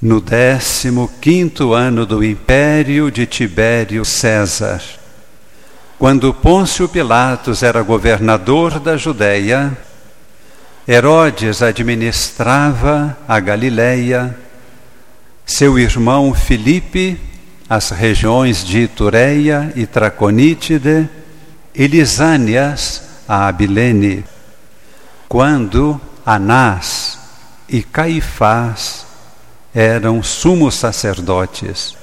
No décimo quinto ano do império de Tibério César, quando Pôncio Pilatos era governador da Judéia, Herodes administrava a Galiléia, seu irmão Filipe as regiões de Itureia e Traconítide, e Lisânias a Abilene, quando Anás e Caifás eram sumos sacerdotes.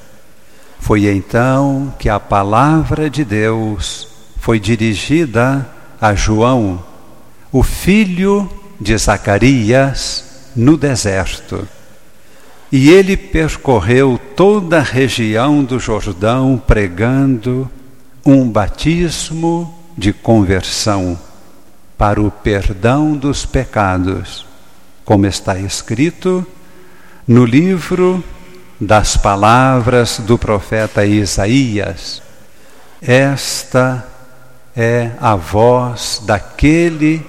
Foi então que a palavra de Deus foi dirigida a João, o filho de Zacarias, no deserto. E ele percorreu toda a região do Jordão pregando um batismo de conversão para o perdão dos pecados, como está escrito no livro das palavras do profeta Isaías, esta é a voz daquele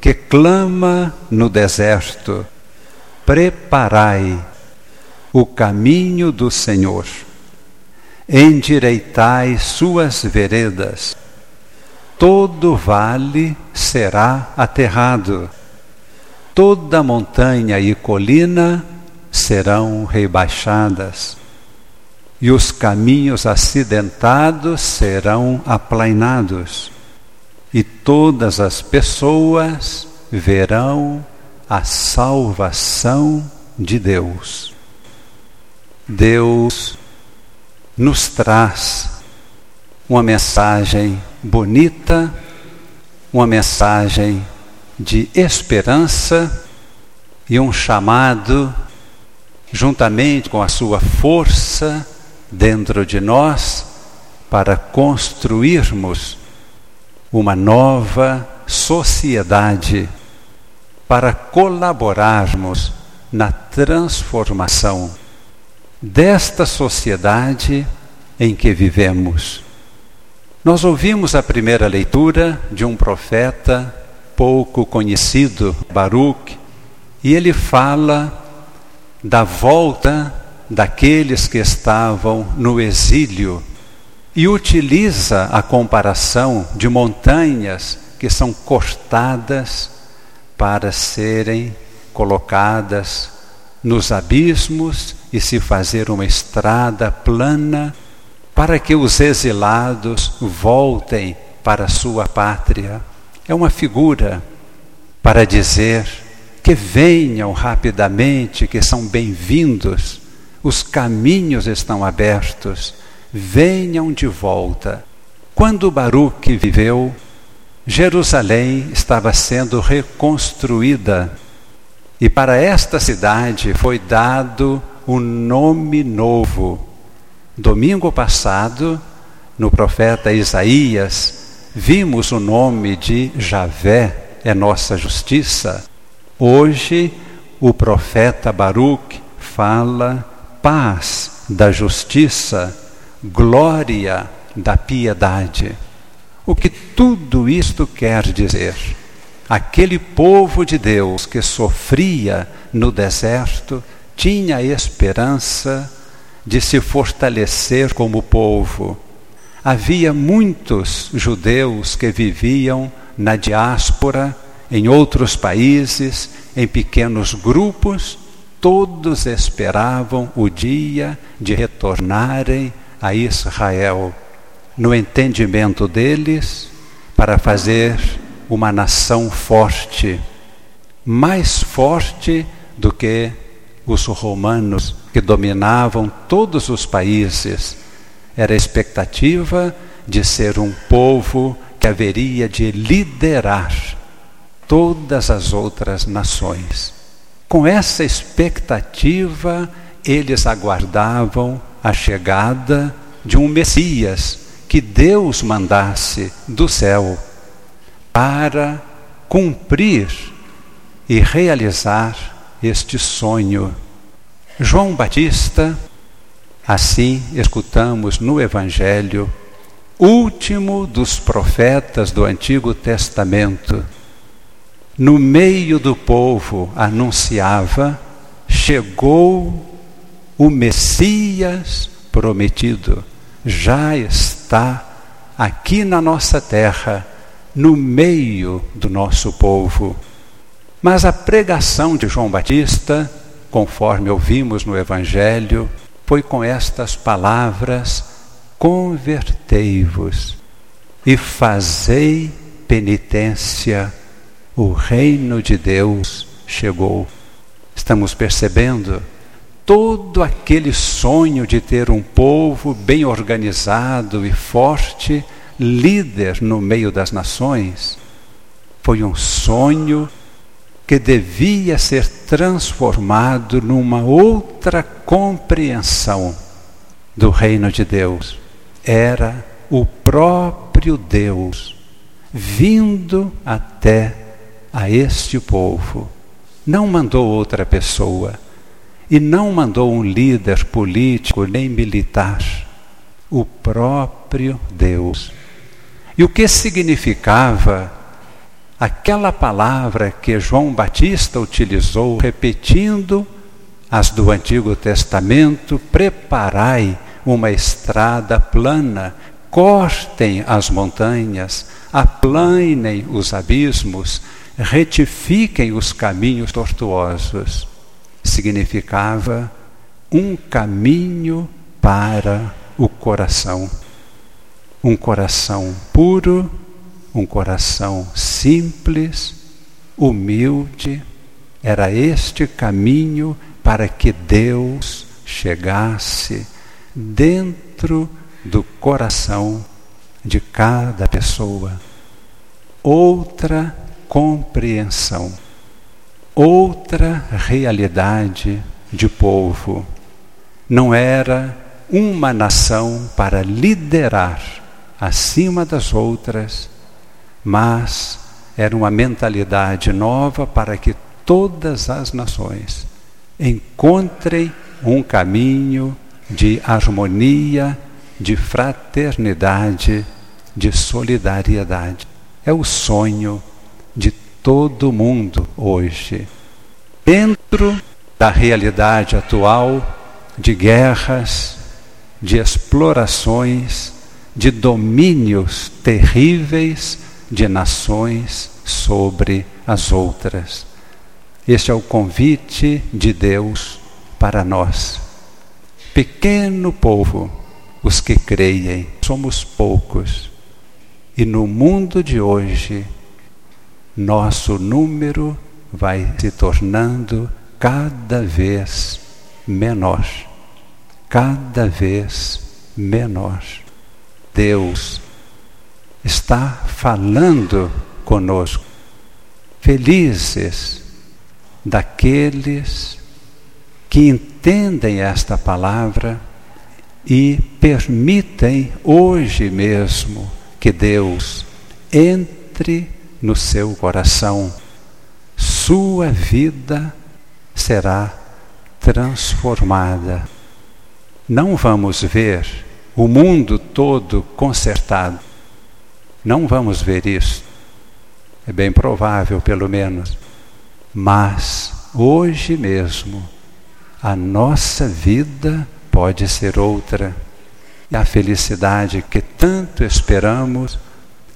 que clama no deserto: Preparai o caminho do Senhor, endireitai suas veredas, todo vale será aterrado, toda montanha e colina serão rebaixadas, e os caminhos acidentados serão aplainados, e todas as pessoas verão a salvação de Deus. Deus nos traz uma mensagem bonita, uma mensagem de esperança e um chamado juntamente com a sua força dentro de nós, para construirmos uma nova sociedade, para colaborarmos na transformação desta sociedade em que vivemos. Nós ouvimos a primeira leitura de um profeta pouco conhecido, Baruch, e ele fala da volta daqueles que estavam no exílio e utiliza a comparação de montanhas que são cortadas para serem colocadas nos abismos e se fazer uma estrada plana para que os exilados voltem para sua pátria. É uma figura para dizer que venham rapidamente, que são bem-vindos, os caminhos estão abertos, venham de volta. Quando Baruque viveu, Jerusalém estava sendo reconstruída e para esta cidade foi dado um nome novo. Domingo passado, no profeta Isaías, vimos o nome de Javé, é nossa justiça. Hoje, o profeta Baruch fala paz da justiça, glória da piedade. O que tudo isto quer dizer? Aquele povo de Deus que sofria no deserto tinha a esperança de se fortalecer como povo. Havia muitos judeus que viviam na diáspora em outros países, em pequenos grupos, todos esperavam o dia de retornarem a Israel, no entendimento deles, para fazer uma nação forte, mais forte do que os romanos que dominavam todos os países. Era a expectativa de ser um povo que haveria de liderar todas as outras nações. Com essa expectativa, eles aguardavam a chegada de um Messias que Deus mandasse do céu para cumprir e realizar este sonho. João Batista, assim escutamos no Evangelho, último dos profetas do Antigo Testamento, no meio do povo anunciava: chegou o Messias prometido já está aqui na nossa terra, no meio do nosso povo. Mas a pregação de João Batista, conforme ouvimos no Evangelho, foi com estas palavras: Convertei-vos e fazei penitência, o reino de Deus chegou. Estamos percebendo todo aquele sonho de ter um povo bem organizado e forte, líder no meio das nações, foi um sonho que devia ser transformado numa outra compreensão do reino de Deus. Era o próprio Deus vindo até a este povo. Não mandou outra pessoa e não mandou um líder político nem militar, o próprio Deus. E o que significava aquela palavra que João Batista utilizou, repetindo as do Antigo Testamento: preparai uma estrada plana, cortem as montanhas, aplanem os abismos, retifiquem os caminhos tortuosos. Significava um caminho para o coração. Um coração puro um coração simples, humilde. Era este caminho para que Deus chegasse dentro do coração de cada pessoa. Outra compreensão, outra realidade de povo. Não era uma nação para liderar acima das outras mas era uma mentalidade nova para que todas as nações encontrem um caminho de harmonia, de fraternidade, de solidariedade. É o sonho todo mundo hoje. Dentro da realidade atual de guerras, de explorações, de domínios terríveis de nações sobre as outras. Este é o convite de Deus para nós. Pequeno povo, os que creem, somos poucos. E no mundo de hoje, nosso número vai se tornando cada vez menor. Cada vez menor. Deus está falando conosco. Felizes daqueles que entendem esta palavra e permitem hoje mesmo que Deus entre no seu coração. Sua vida será transformada. Não vamos ver o mundo todo consertado não vamos ver isso. É bem provável, pelo menos. Mas, hoje mesmo, a nossa vida pode ser outra. E a felicidade que tanto esperamos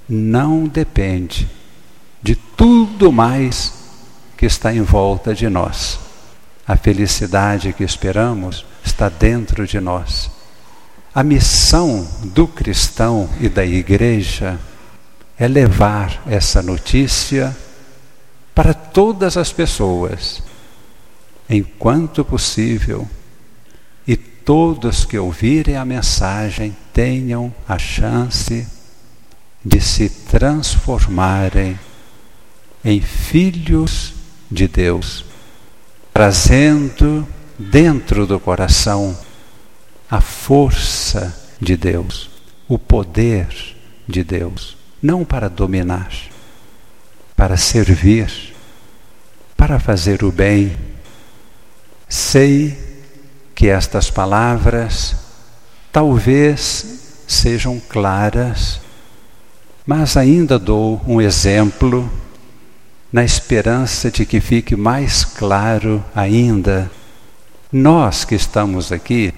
não depende de tudo mais que está em volta de nós. A felicidade que esperamos está dentro de nós. A missão do cristão e da igreja é levar essa notícia para todas as pessoas, enquanto possível, e todos que ouvirem a mensagem tenham a chance de se transformarem em filhos de Deus, trazendo dentro do coração a força de Deus, o poder de Deus não para dominar, para servir, para fazer o bem. Sei que estas palavras talvez sejam claras, mas ainda dou um exemplo na esperança de que fique mais claro ainda Nós que estamos aqui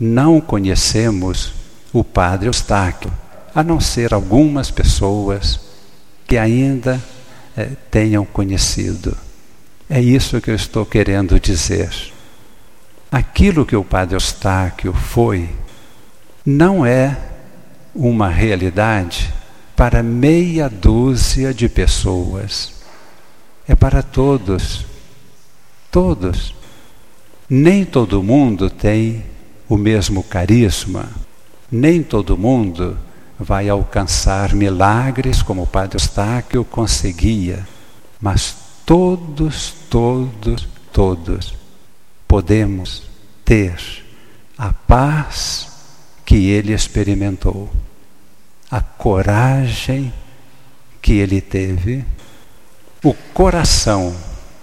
não conhecemos o Padre Eustáquio, a não ser algumas pessoas que ainda é, tenham conhecido. É isso que eu estou querendo dizer. Aquilo que o Padre Eustáquio foi não é uma realidade para meia dúzia de pessoas. É para todos. Todos. Nem todo mundo tem o mesmo carisma, nem todo mundo vai alcançar milagres como o Padre Eustáquio conseguia, mas todos, todos, todos podemos ter a paz que ele experimentou, a coragem que ele teve, o coração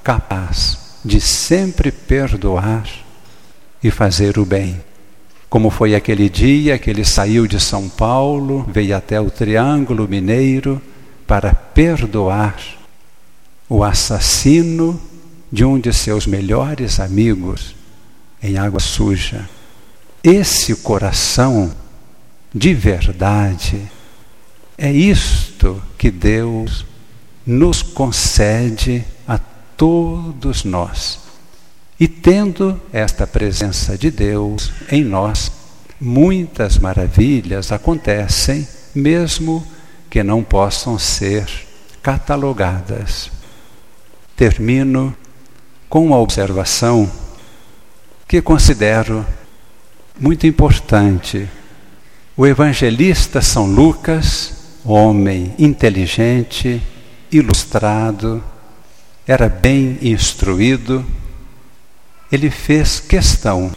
capaz de sempre perdoar e fazer o bem como foi aquele dia que ele saiu de São Paulo, veio até o Triângulo Mineiro para perdoar o assassino de um de seus melhores amigos em água suja. Esse coração de verdade é isto que Deus nos concede a todos nós e tendo esta presença de Deus em nós, muitas maravilhas acontecem, mesmo que não possam ser catalogadas. Termino com uma observação que considero muito importante. O evangelista São Lucas, homem inteligente, ilustrado, era bem instruído, ele fez questão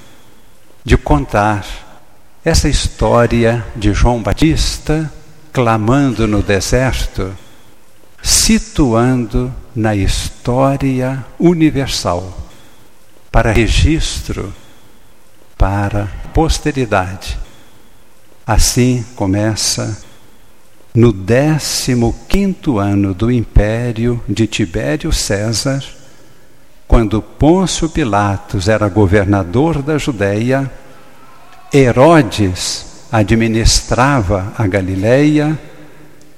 de contar essa história de João Batista clamando no deserto, situando na história universal, para registro, para posteridade. Assim começa no décimo quinto ano do império de Tibério César, quando Pôncio Pilatos era governador da Judéia, Herodes administrava a Galileia,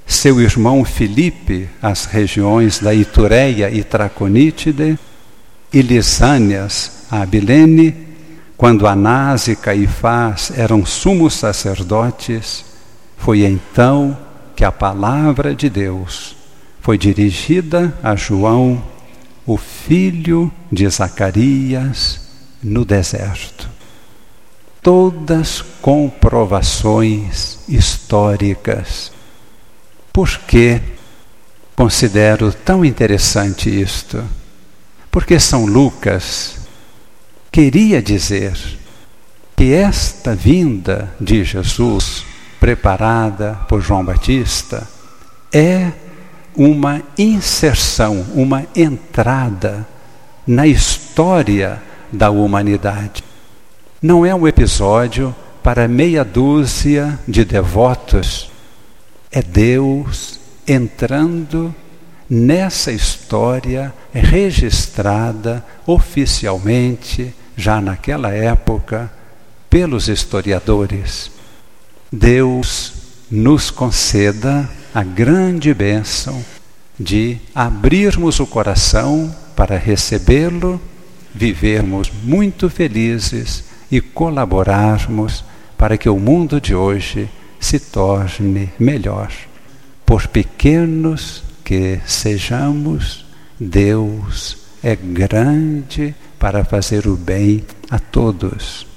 seu irmão Filipe as regiões da Itureia e Traconítide, e Lisânias a Abilene, quando Anás e Caifás eram sumos sacerdotes, foi então que a palavra de Deus foi dirigida a João o filho de Zacarias no deserto. Todas comprovações históricas. Por que considero tão interessante isto? Porque São Lucas queria dizer que esta vinda de Jesus, preparada por João Batista, é uma inserção, uma entrada na história da humanidade. Não é um episódio para meia dúzia de devotos. É Deus entrando nessa história registrada oficialmente, já naquela época, pelos historiadores. Deus nos conceda a grande bênção de abrirmos o coração para recebê-lo, vivermos muito felizes e colaborarmos para que o mundo de hoje se torne melhor. Por pequenos que sejamos, Deus é grande para fazer o bem a todos.